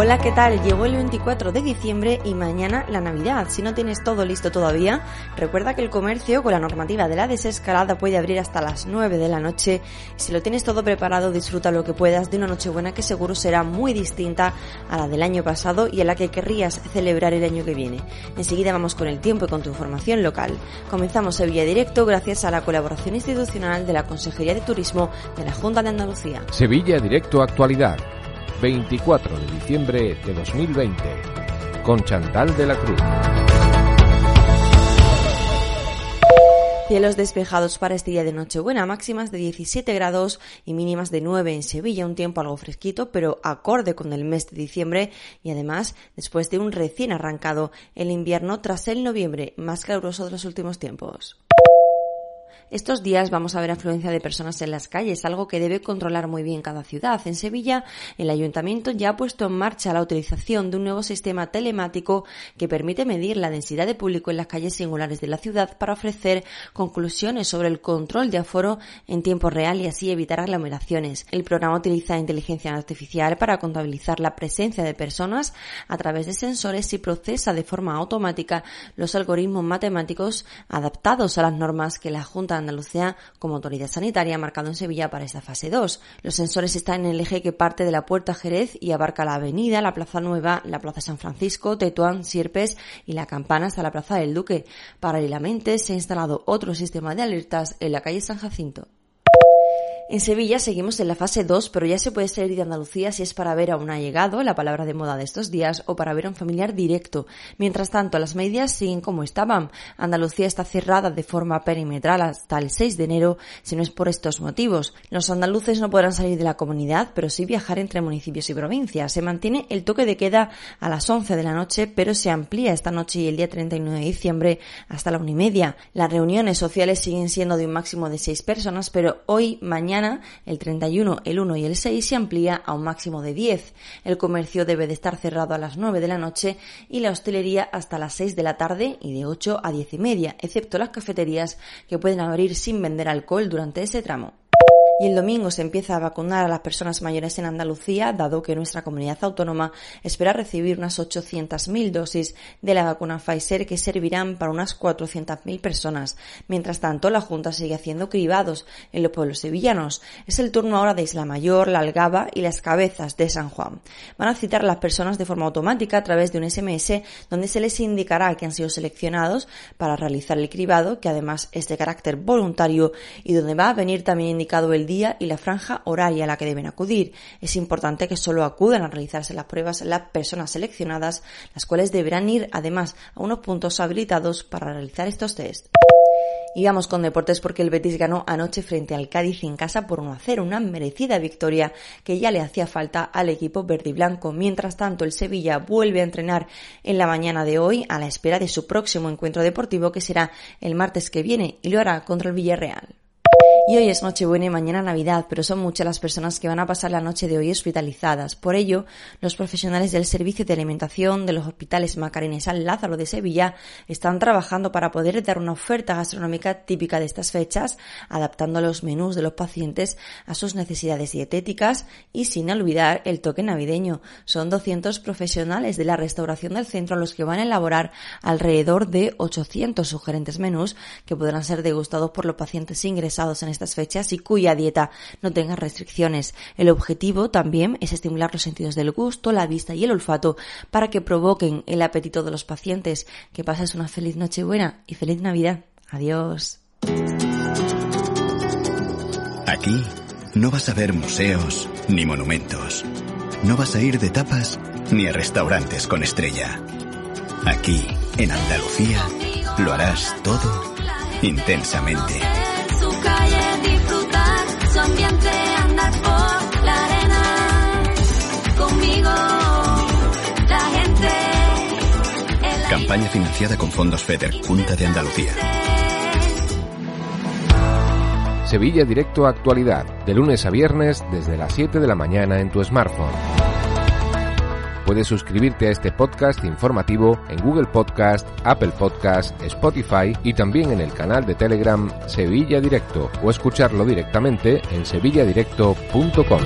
Hola, ¿qué tal? Llegó el 24 de diciembre y mañana la Navidad. Si no tienes todo listo todavía, recuerda que el comercio con la normativa de la desescalada puede abrir hasta las 9 de la noche. Si lo tienes todo preparado, disfruta lo que puedas de una Nochebuena que seguro será muy distinta a la del año pasado y a la que querrías celebrar el año que viene. Enseguida vamos con el tiempo y con tu información local. Comenzamos Sevilla Directo gracias a la colaboración institucional de la Consejería de Turismo de la Junta de Andalucía. Sevilla Directo Actualidad 24 de diciembre de 2020, con Chantal de la Cruz. Cielos despejados para este día de Nochebuena, máximas de 17 grados y mínimas de 9 en Sevilla, un tiempo algo fresquito, pero acorde con el mes de diciembre y además después de un recién arrancado el invierno tras el noviembre más caluroso de los últimos tiempos. Estos días vamos a ver afluencia de personas en las calles, algo que debe controlar muy bien cada ciudad. En Sevilla, el ayuntamiento ya ha puesto en marcha la utilización de un nuevo sistema telemático que permite medir la densidad de público en las calles singulares de la ciudad para ofrecer conclusiones sobre el control de aforo en tiempo real y así evitar aglomeraciones. El programa utiliza inteligencia artificial para contabilizar la presencia de personas a través de sensores y procesa de forma automática los algoritmos matemáticos adaptados a las normas que la Junta Andalucía como autoridad sanitaria marcado en Sevilla para esta fase 2. Los sensores están en el eje que parte de la Puerta Jerez y abarca la Avenida, la Plaza Nueva, la Plaza San Francisco, Tetuán, Sierpes y la Campana hasta la Plaza del Duque. Paralelamente se ha instalado otro sistema de alertas en la calle San Jacinto. En Sevilla seguimos en la fase 2, pero ya se puede salir de Andalucía si es para ver a un allegado, la palabra de moda de estos días, o para ver a un familiar directo. Mientras tanto, las medidas siguen como estaban. Andalucía está cerrada de forma perimetral hasta el 6 de enero, si no es por estos motivos. Los andaluces no podrán salir de la comunidad, pero sí viajar entre municipios y provincias. Se mantiene el toque de queda a las 11 de la noche, pero se amplía esta noche y el día 31 de diciembre hasta la una y media. Las reuniones sociales siguen siendo de un máximo de 6 personas, pero hoy, mañana, el 31, el 1 y el 6 se amplía a un máximo de 10. El comercio debe de estar cerrado a las 9 de la noche y la hostelería hasta las 6 de la tarde y de 8 a 10 y media, excepto las cafeterías que pueden abrir sin vender alcohol durante ese tramo. Y el domingo se empieza a vacunar a las personas mayores en Andalucía, dado que nuestra comunidad autónoma espera recibir unas 800.000 dosis de la vacuna Pfizer que servirán para unas 400.000 personas. Mientras tanto, la Junta sigue haciendo cribados en los pueblos sevillanos. Es el turno ahora de Isla Mayor, La Algaba y Las Cabezas de San Juan. Van a citar a las personas de forma automática a través de un SMS donde se les indicará que han sido seleccionados para realizar el cribado, que además es de carácter voluntario y donde va a venir también indicado el día y la franja horaria a la que deben acudir. Es importante que solo acudan a realizarse las pruebas las personas seleccionadas, las cuales deberán ir además a unos puntos habilitados para realizar estos test. Y vamos con deportes porque el Betis ganó anoche frente al Cádiz en casa por 1 a 0, una merecida victoria que ya le hacía falta al equipo verde y blanco. Mientras tanto, el Sevilla vuelve a entrenar en la mañana de hoy a la espera de su próximo encuentro deportivo que será el martes que viene y lo hará contra el Villarreal. Y hoy es Nochebuena y mañana Navidad, pero son muchas las personas que van a pasar la noche de hoy hospitalizadas. Por ello, los profesionales del Servicio de Alimentación de los hospitales Macarena y San Lázaro de Sevilla están trabajando para poder dar una oferta gastronómica típica de estas fechas, adaptando los menús de los pacientes a sus necesidades dietéticas y sin olvidar el toque navideño. Son 200 profesionales de la restauración del centro los que van a elaborar alrededor de 800 sugerentes menús que podrán ser degustados por los pacientes ingresados en estas fechas y cuya dieta no tenga restricciones. El objetivo también es estimular los sentidos del gusto, la vista y el olfato para que provoquen el apetito de los pacientes. Que pases una feliz Nochebuena y feliz Navidad. Adiós. Aquí no vas a ver museos ni monumentos. No vas a ir de tapas ni a restaurantes con estrella. Aquí, en Andalucía, lo harás todo intensamente. Campaña financiada con fondos FEDER, Junta de Andalucía. Sevilla Directo Actualidad, de lunes a viernes desde las 7 de la mañana en tu smartphone. Puedes suscribirte a este podcast informativo en Google Podcast, Apple Podcast, Spotify y también en el canal de Telegram Sevilla Directo o escucharlo directamente en sevilladirecto.com.